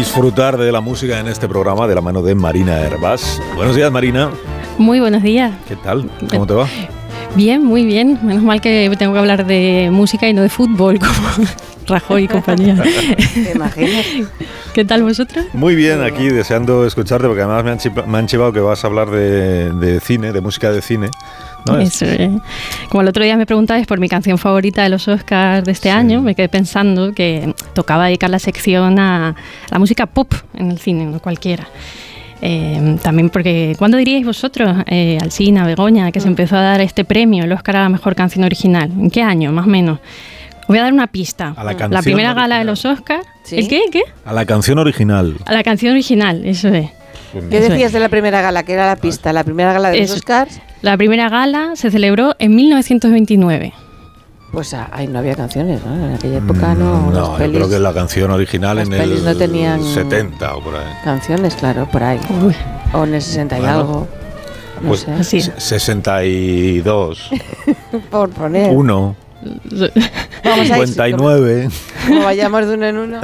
disfrutar de la música en este programa de la mano de Marina Herbás. Buenos días, Marina. Muy buenos días. ¿Qué tal? ¿Cómo te va? Bien, muy bien. Menos mal que tengo que hablar de música y no de fútbol, como Rajoy y compañía. ¿Te imaginas? ¿Qué tal vosotros? Muy bien, aquí deseando escucharte, porque además me han, chipa- me han chivado que vas a hablar de, de cine, de música de cine. ¿No? Eso, eh. Como el otro día me preguntabais por mi canción favorita de los Oscars de este Sí. año, me quedé pensando que tocaba dedicar la sección a la música pop en el cine, no cualquiera. Eh, también porque, ¿cuándo diríais vosotros, eh, Alsina, Begoña, que se empezó a dar este premio, el Oscar a la mejor canción original? ¿En qué año, más o menos? Os Voy a dar una pista. A la la canción primera gala de original. los Oscars. ¿Sí? ¿El qué? ¿El qué? A la canción original. A la canción original, eso es. ¿Qué decías de la primera gala? que era la pista? ¿La primera gala de los. Oscars? La primera gala se celebró en 1929. Pues ah, ahí no había canciones, ¿no? En aquella época no. Mm, las no, yo pelis- creo que la canción original en pelis el no tenían- 70 o por ahí. Canciones, claro, por ahí. Uy, O en el 60 y Bueno, algo. No Pues sé. así. se- 62, Por poner. 1, Vamos a ir, 59. Como vayamos de uno en uno.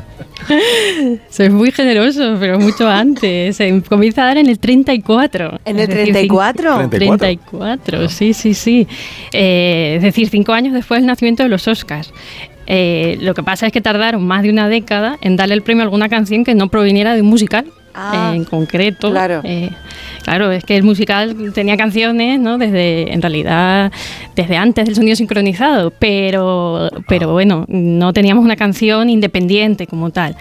Sois muy generosos, pero mucho antes. Se comienza a dar en el 34. ¿En el decir, 34? cin- 34, sí, sí, sí. Eh, es decir, cinco años después del nacimiento de los Oscars. Eh, lo que pasa es que tardaron más de una década en darle el premio a alguna canción que no proviniera de un musical. Ah, eh, en concreto, claro. eh, claro, es que el musical tenía canciones, ¿no? Desde, en realidad, desde antes del sonido sincronizado, pero, pero bueno, no teníamos una canción independiente como tal.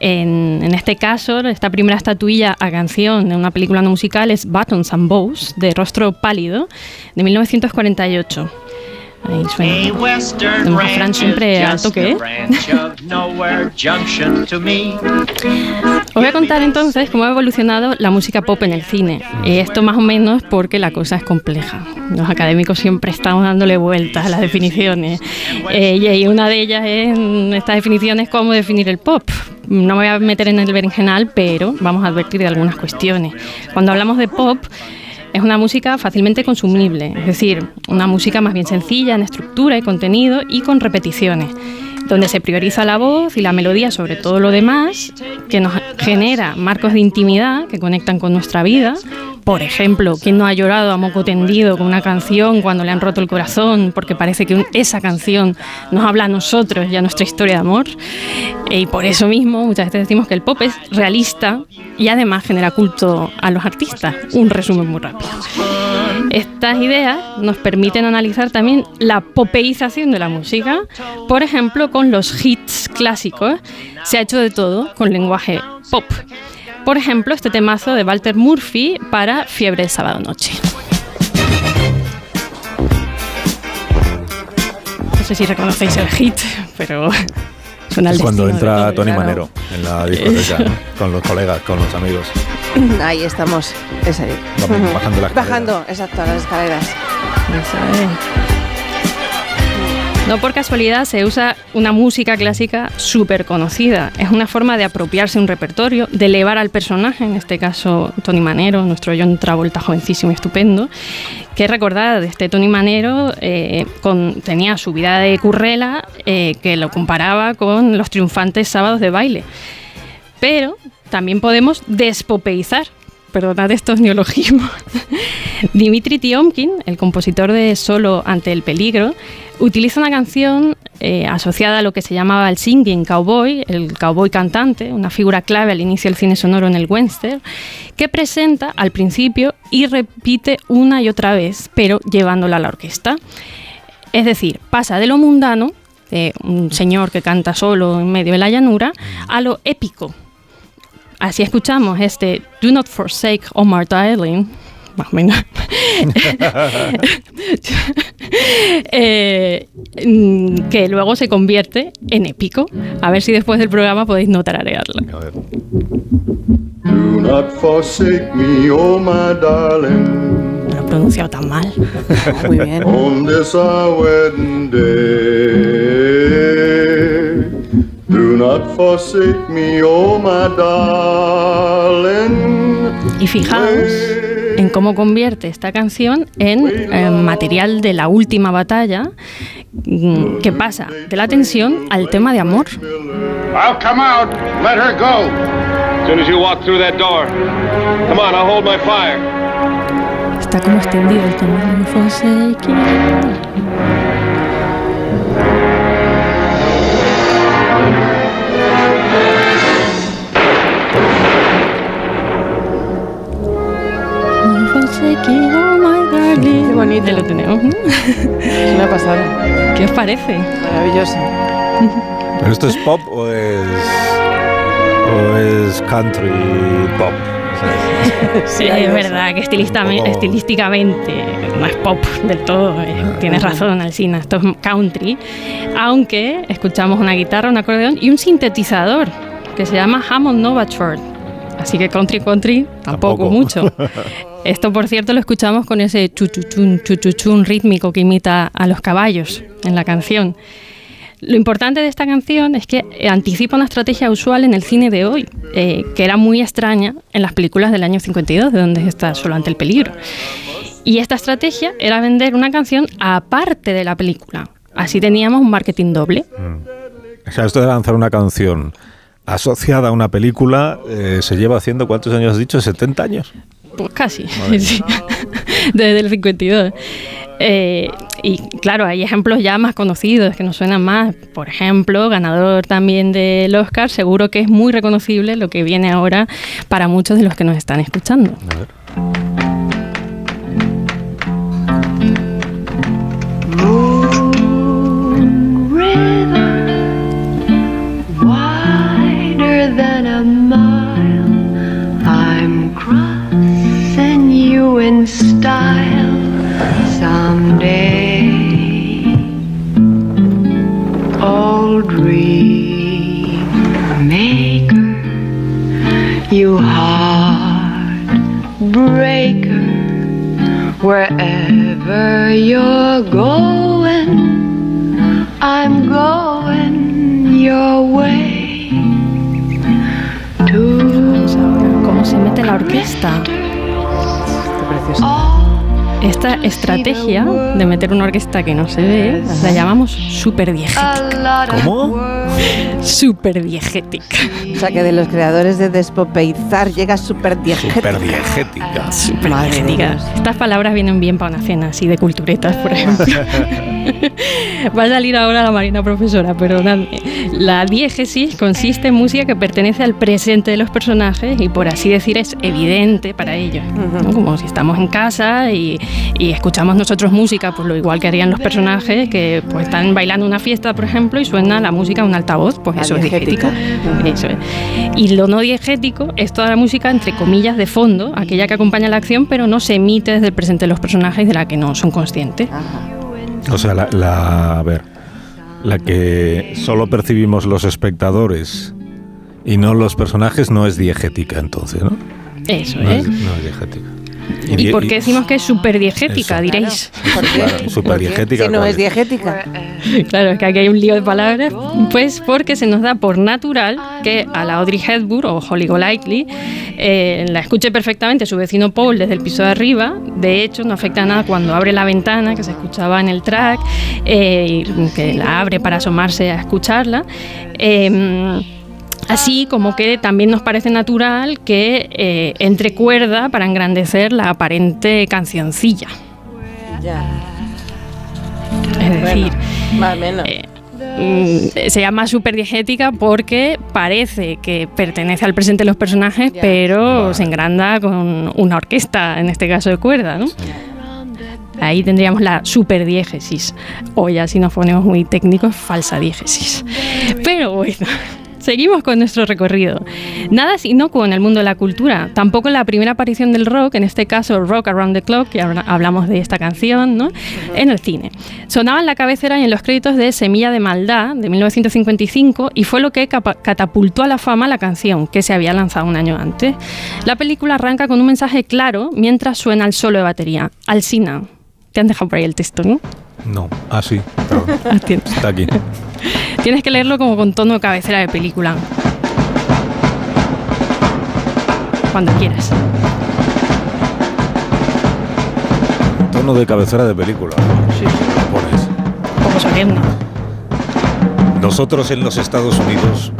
En, en este caso, esta primera estatuilla a canción de una película no musical es Buttons and Bows, de Rostro Pálido, de 1948. Ahí suena. A Fran siempre al toque, ¿eh? Os voy a contar entonces cómo ha evolucionado la música pop en el cine. Y esto más o menos porque la cosa es compleja. Los académicos siempre estamos dándole vueltas a las definiciones. Eh, y una de ellas es estas definiciones cómo definir el pop. No me voy a meter en el berenjenal, pero vamos a advertir de algunas cuestiones. Cuando hablamos de pop, es una música fácilmente consumible, es decir, una música más bien sencilla en estructura y contenido y con repeticiones, donde se prioriza la voz y la melodía sobre todo lo demás, que nos genera marcos de intimidad que conectan con nuestra vida. Por ejemplo, ¿quién no ha llorado a moco tendido con una canción cuando le han roto el corazón? Porque parece que esa canción nos habla a nosotros y a nuestra historia de amor. Y por eso mismo muchas veces decimos que el pop es realista y además genera culto a los artistas. Un resumen muy rápido. Estas ideas nos permiten analizar también la popeización de la música. Por ejemplo, con los hits clásicos se ha hecho de todo con lenguaje pop. Por ejemplo, este temazo de Walter Murphy para Fiebre de Sábado Noche. No sé si reconocéis el hit, pero suena al cuando entra. Tony claro. Manero en la discoteca, con los colegas, con los amigos. Ahí estamos. Es ahí. Vamos bajando las Bajando, exacto, las escaleras. Eso es. No por casualidad se usa una música clásica súper conocida. Es una forma de apropiarse un repertorio, de elevar al personaje, en este caso Tony Manero, nuestro John Travolta jovencísimo y estupendo. Que recordar de este Tony Manero, eh, tenía su vida de currela eh, que lo comparaba con los triunfantes sábados de baile. Pero también podemos despopeizar. Perdonad estos neologismos. Dimitri Tiomkin, el compositor de Solo ante el peligro, utiliza una canción eh, asociada a lo que se llamaba el singing cowboy, el cowboy cantante, una figura clave al inicio del cine sonoro en el western, que presenta al principio y repite una y otra vez, pero llevándola a la orquesta. Es decir, pasa de lo mundano, de un señor que canta solo en medio de la llanura, a lo épico. Así escuchamos este Do Not Forsake Omar Darling, más o menos. Eh, mm, que luego se convierte en épico. A ver si después del programa podéis no tararearlo. A ver. Do not forsake me, oh my darling, No lo he pronunciado tan mal. Muy bien. on this our wedding day. Y fijaos en cómo convierte esta canción en eh, material de la última batalla, mm, que pasa de la tensión al tema de amor. I'll come out. Let her go. As soon as you walk through that door. Come on, I'll hold my fire. Está como extendido el tema. Qué bonito. Ahí lo tenemos. Es una pasada. ¿Qué os parece? Maravilloso. ¿Pero esto es pop o es, o es country pop? Sí, es verdad que estilísticamente no es pop del todo. eh, Tienes razón, Alcina. Esto es country. Aunque escuchamos una guitarra, un acordeón y un sintetizador que se llama Hammond Novachord. Así que country, country, tampoco, Tampoco. mucho. Esto, por cierto, lo escuchamos con ese chuchuchun, chuchuchun rítmico que imita a los caballos en la canción. Lo importante de esta canción es que anticipa una estrategia usual en el cine de hoy, eh, que era muy extraña en las películas del año 52, de donde está solo ante el peligro. Y esta estrategia era vender una canción aparte de la película. Así teníamos un marketing doble. O sea, esto de lanzar una canción asociada a una película eh, se lleva haciendo, ¿cuántos años has dicho? ¿70 años? Pues casi, sí. desde el 52. Eh, y claro, hay ejemplos ya más conocidos que nos suenan más. Por ejemplo, ganador también del Oscar, seguro que es muy reconocible lo que viene ahora para muchos de los que nos están escuchando. A ver. In style someday. Old dream maker, you heartbreaker, wherever you're going. I'm going your way to ¿Cómo se mete la orquesta? Esta estrategia de meter una orquesta que no se ve la llamamos super diegética. ¿Cómo? Super diegética. O sea que de los creadores de Despopeizar llega súper diegética. Super diegética. Super Madre diegética. Estas palabras vienen bien para una cena así de culturetas, por ejemplo. Va a salir ahora la marina profesora, perdonadme. La diégesis consiste en música que pertenece al presente de los personajes y por así decir es evidente para ellos. ¿no? Como si estamos en casa y, y escuchamos nosotros música, pues lo igual que harían los personajes que pues están bailando una fiesta, por ejemplo, y suena la música en un altavoz, pues La eso es diegética. diegético. Eso es. Y lo no diegético es toda la música, entre comillas, de fondo, aquella que acompaña la acción, pero no se emite desde el presente de los personajes de la que no son conscientes. Ajá. O sea, la, la- a ver, la que solo percibimos los espectadores y no los personajes no es diegética entonces, ¿no? Eso No es. es, no es diegética. ¿Y por qué decimos que es súper diegética, Eso. diréis? Claro, superdiegética, Si no ¿cuál es diegética. Claro, es que aquí hay un lío de palabras. Pues porque se nos da por natural que a la Audrey Hepburn o Holly Golightly eh, la escuche perfectamente su vecino Paul desde el piso de arriba. De hecho, no afecta nada cuando abre la ventana que se escuchaba en el track, eh, y que la abre para asomarse a escucharla. Eh, Así como que también nos parece natural que eh, entre cuerda para engrandecer la aparente cancioncilla. Ya. Es decir, Más o menos. eh, mm, se llama superdiegética porque parece que pertenece al presente de los personajes, Ya. pero se engranda con una orquesta, en este caso de cuerda, ¿no? Ahí tendríamos la superdiégesis, o ya si nos ponemos muy técnicos, falsa diégesis. Pero bueno, seguimos con nuestro recorrido. Nada es inocuo en el mundo de la cultura, tampoco la primera aparición del rock, en este caso Rock Around the Clock, que ahora hablamos de esta canción, ¿no? en el cine. Sonaba en la cabecera y en los créditos de Semilla de Maldad, de 1955, y fue lo que catapultó a la fama la canción, que se había lanzado un año antes. La película arranca con un mensaje claro mientras suena el solo de batería. Alcina. Te han dejado por ahí el texto, ¿no? No, ah, sí, perdón. Ah, tien- Está aquí. Tienes que leerlo como con tono de cabecera de película. Cuando quieras. Tono de cabecera de película. Sí, Lo pones. Solemne. Nosotros en los Estados Unidos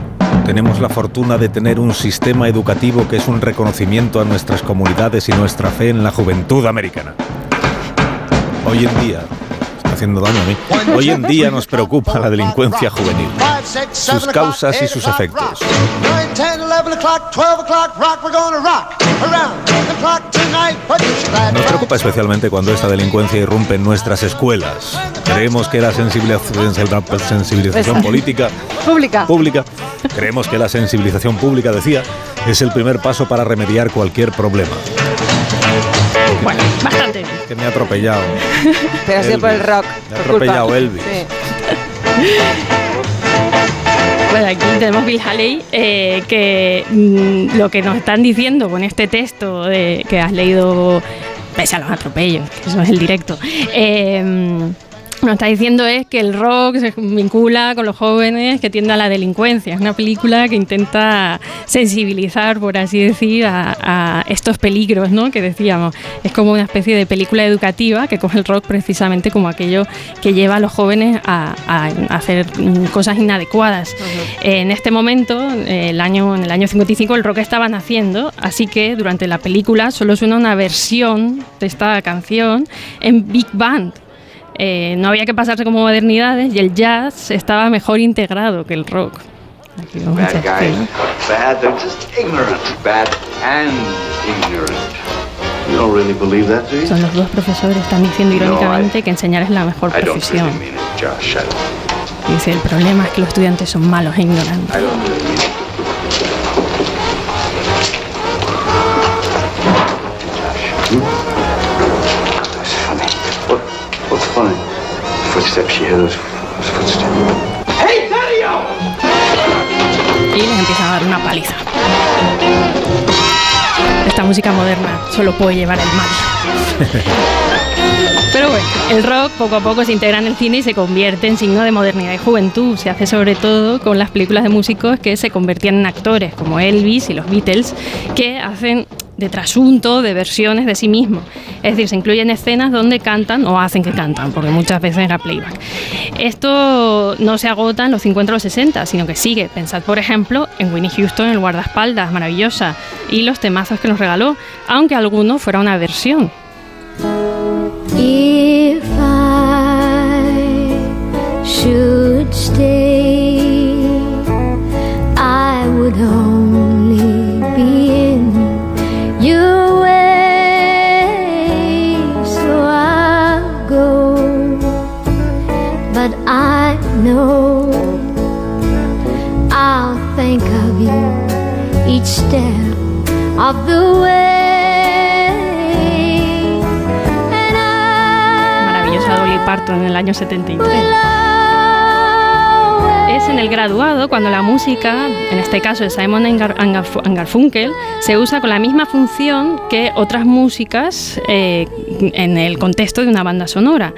tenemos la fortuna de tener un sistema educativo que es un reconocimiento a nuestras comunidades y nuestra fe en la juventud americana. Hoy en día, haciendo daño a mí, hoy en día nos preocupa la delincuencia juvenil, sus causas y sus efectos. Nos preocupa especialmente cuando esta delincuencia irrumpe en nuestras escuelas. Creemos que la sensibilización, política Pública. pública, creemos que la sensibilización pública, decía, es el primer paso para remediar cualquier problema. Bueno. Que me ha atropellado. Pero ha sido por el rock. Me ha culpa. atropellado Elvis. Sí. Bueno, aquí tenemos Bill Haley, eh, que mm, lo que nos están diciendo con este texto de, que has leído, pese a los atropellos, que eso es el directo, eh, nos está diciendo es que el rock se vincula con los jóvenes, que tiende a la delincuencia. Es una película que intenta sensibilizar, por así decir, a, a estos peligros, ¿no? Que decíamos. Es como una especie de película educativa que coge el rock precisamente como aquello que lleva a los jóvenes a, a hacer cosas inadecuadas. En este momento, el año, en el año 55, el rock estaba naciendo, así que durante la película solo suena una versión de esta canción en Big Band. Eh, no había que pasarse como modernidades y el jazz estaba mejor integrado que el rock. Aquí vamos a Bad echar guys, filo. bad, they're just ignorant. Bad and ignorant. You don't really believe that, do you? Son los dos profesores, están diciendo No, irónicamente I- que enseñar es la mejor profesión. really mean it, Josh. Dice, el problema es que los estudiantes son malos e ignorantes. I don't really Those footsteps? y les empiezan a dar una paliza. Esta música moderna solo puede llevar el mal. Pero bueno, el rock poco a poco se integra en el cine y se convierte en signo de modernidad y juventud. Se hace sobre todo con las películas de músicos que se convertían en actores, como Elvis y los Beatles, que hacen de trasunto, de versiones de sí mismos. Es decir, se incluyen escenas donde cantan o hacen que cantan, porque muchas veces era playback. Esto no se agota en los 50 o los 60, sino que sigue. Pensad, por ejemplo, en Winnie Houston, el guardaespaldas, maravillosa, y los temazos que nos regaló, aunque alguno fuera una versión. Año 73. will Es en el graduado cuando la música, en este caso de Simon Garfunkel, se usa con la misma función que otras músicas eh, en el contexto de una banda sonora.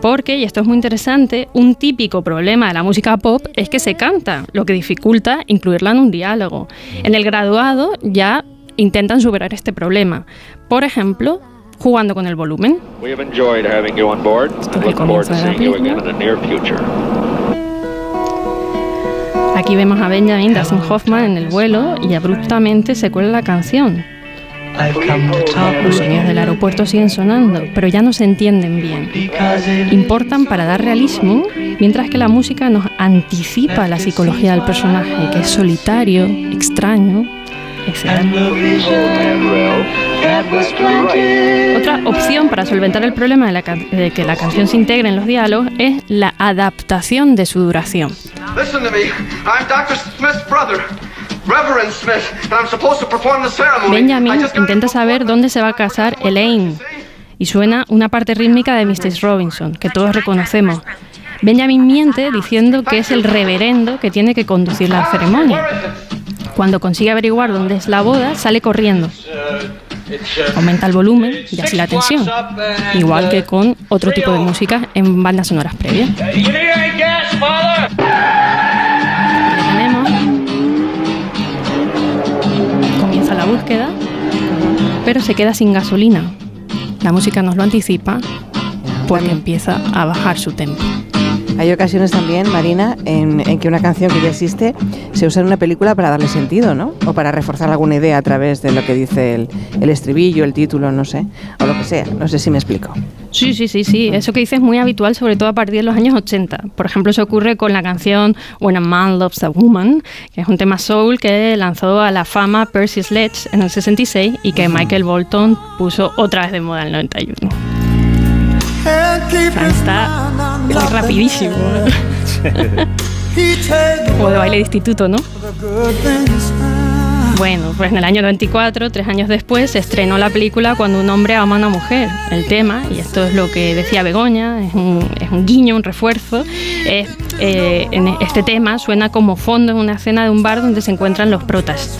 Porque, y esto es muy interesante, un típico problema de la música pop es que se canta, lo que dificulta incluirla en un diálogo. En el graduado ya intentan superar este problema. Por ejemplo, jugando con el volumen. We have enjoyed having you on board es and el look forward to comienzo de la seeing you again in película. the near future. Aquí vemos a Benjamin Dustin Hoffman en el vuelo y abruptamente se cuela la canción. Los sonidos del aeropuerto siguen sonando, pero ya no se entienden bien. Importan para dar realismo, mientras que la música nos anticipa la psicología del personaje, que es solitario, extraño. Otra opción para solventar el problema de, la de que la canción se integre en los diálogos es la adaptación de su duración. Listen to me. I'm Dr. Smith's brother, Reverend Smith, and I'm supposed to perform the ceremony. I Benjamin intenta saber dónde se va a casar Elaine y suena una parte rítmica de Mrs. Robinson, que todos reconocemos. Benjamin miente diciendo que es el reverendo que tiene que conducir la ceremonia. Cuando consigue averiguar dónde es la boda, sale corriendo. Aumenta el volumen y así la tensión, igual que con otro tipo de música en bandas sonoras previas. Tenemos. Comienza la búsqueda, pero se queda sin gasolina. La música nos lo anticipa porque empieza a bajar su tempo. Hay ocasiones también, Marina, en, en que una canción que ya existe se usa en una película para darle sentido, ¿no? O para reforzar alguna idea a través de lo que dice el, el estribillo, el título, no sé, o lo que sea. No sé si me explico. Sí, sí, sí, sí. Eso que dices es muy habitual, sobre todo a partir de los años 80. Por ejemplo, eso ocurre con la canción When a Man Loves a Woman, que es un tema soul que lanzó a la fama Percy Sledge en el 66 y que Michael Bolton puso otra vez de moda en el 91. Fran está es rapidísimo. Como de baile de instituto, ¿no? Bueno, pues en el año 94, tres años después, se estrenó la película Cuando un hombre ama a una mujer. El tema, y esto es lo que decía Begoña, es un, es un guiño, un refuerzo. es, eh, en este tema suena como fondo en una escena de un bar donde se encuentran los protas.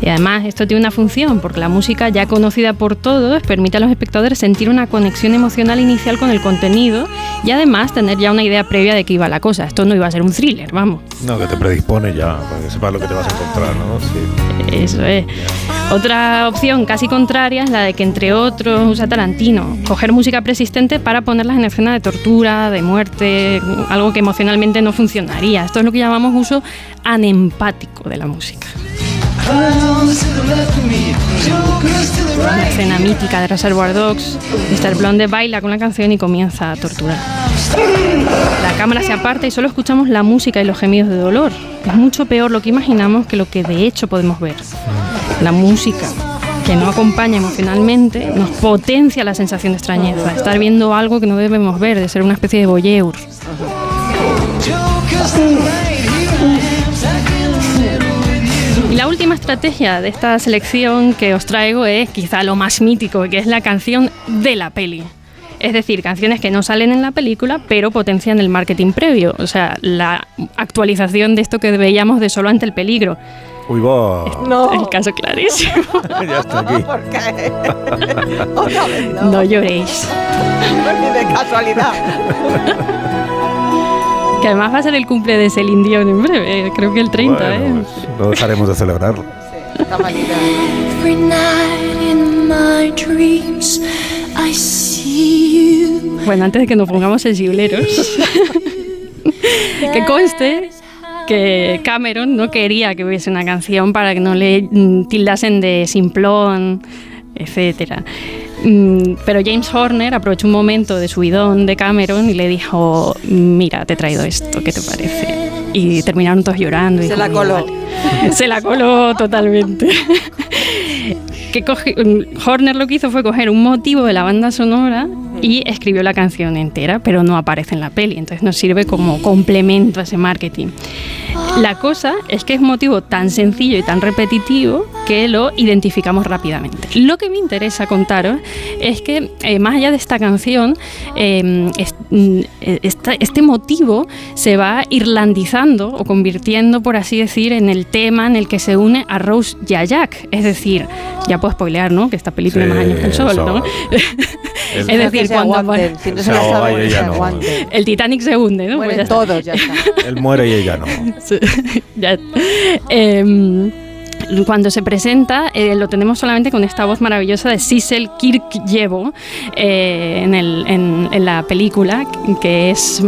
Y además esto tiene una función, porque la música ya conocida por todos permite a los espectadores sentir una conexión emocional inicial con el contenido y además tener ya una idea previa de qué iba la cosa. Esto no iba a ser un thriller, vamos. No, que te predispone ya, para que sepas lo que te vas a encontrar, ¿no? Sí. Eso es. Otra opción casi contraria es la de que, entre otros, usa Tarantino, coger música persistente para ponerlas en escena de tortura, de muerte, algo que emocionalmente no funcionaría. Esto es lo que llamamos uso anempático de la música. Una escena mítica de Reservoir Dogs, Mr. Blonde baila con la canción y comienza a torturar. La cámara se aparta y solo escuchamos la música y los gemidos de dolor. Es mucho peor lo que imaginamos que lo que de hecho podemos ver. La música que no acompaña emocionalmente nos potencia la sensación de extrañeza, estar viendo algo que no debemos ver, de ser una especie de voyeur. Y la última estrategia de esta selección que os traigo es quizá lo más mítico, que es la canción de la peli. Es decir, canciones que no salen en la película, pero potencian el marketing previo. O sea, la actualización de esto que veíamos de solo ante el peligro. Uy, va. No. El caso clarísimo. ya está aquí. ¿Por qué? Otra vez no. No lloréis. Ni de casualidad. Que además va a ser el cumple de Celine Dion en breve, creo que el 30, Bueno, ¿eh? pues no dejaremos de celebrarlo. Está malita. Every night in my dreams, I see you. Bueno, antes de que nos pongamos sensibles, que conste que Cameron no quería que hubiese una canción para que no le mm, tildasen de simplón, etcétera. Mm, Pero James Horner aprovechó un momento de subidón de Cameron y le dijo, mira, te he traído esto, ¿qué te parece? Y terminaron todos llorando. y Se dijo, la coló. "Vale". Se la coló totalmente. que coge- mm, Horner lo que hizo fue coger un motivo de la banda sonora y escribió la canción entera, pero no aparece en la peli, entonces nos sirve como complemento a ese marketing. La cosa es que es un motivo tan sencillo y tan repetitivo que lo identificamos rápidamente. Lo que me interesa contaros es que eh, más allá de esta canción, eh, es- mm, esta- este motivo se va irlandizando o convirtiendo, por así decir, en el tema en el que se une a Rose y a Jack. Es decir, ya puedo spoilear, ¿no? Que esta tiene Sí, más años que el sol. ¿no? Es- es decir, cuando aguanten. pone- Si no se Se la ahoga saben, y que se ella no. aguanten. el Titanic se hunde, ¿no? Pues ya Mueren está. todos, ya está. Él muere y ella no. Sí, Em, cuando se presenta, eh, lo tenemos solamente con esta voz maravillosa de Sissel Kirkjevo eh, en, la película, que es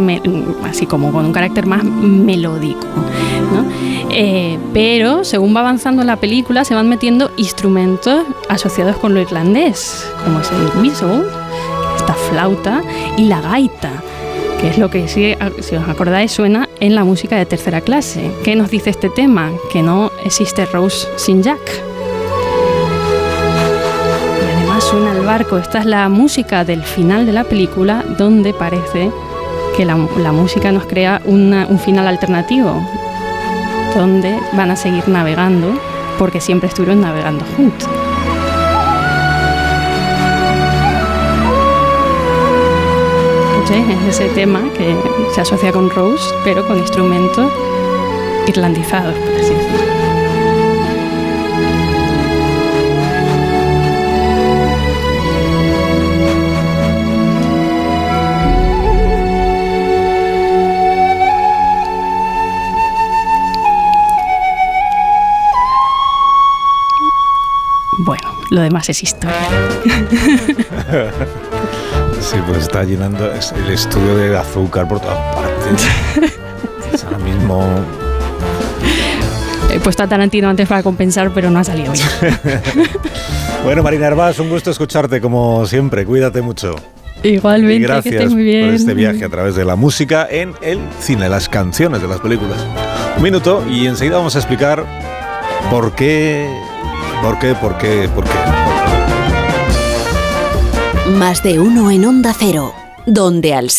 así como con un carácter más melódico. Eh, pero según va avanzando la película, se van metiendo instrumentos asociados con lo irlandés, como es el whistle, esta flauta y la gaita que es lo que, si, os acordáis, suena en la música de tercera clase. ¿Qué nos dice este tema? Que no existe Rose sin Jack. Y además suena el barco. Esta es la música del final de la película, donde parece que la, música nos crea un final alternativo, donde van a seguir navegando, porque siempre estuvieron navegando juntos. Es ese tema que se asocia con Rose, pero con instrumentos irlandizados, por así decirlo. Bueno, lo demás es historia. Sí, pues está llenando el estudio de azúcar por todas partes. Es ahora mismo. He puesto a Tarantino antes para compensar, pero no ha salido bien. Bueno, Marina Herbás, un gusto escucharte como siempre. Cuídate mucho. Igualmente, y que gracias estés muy bien. por este viaje a través de la música en el cine, las canciones de las películas. Un minuto y enseguida vamos a explicar por qué, por qué, por qué, por qué. Más de uno en Onda Cero, donde Alsina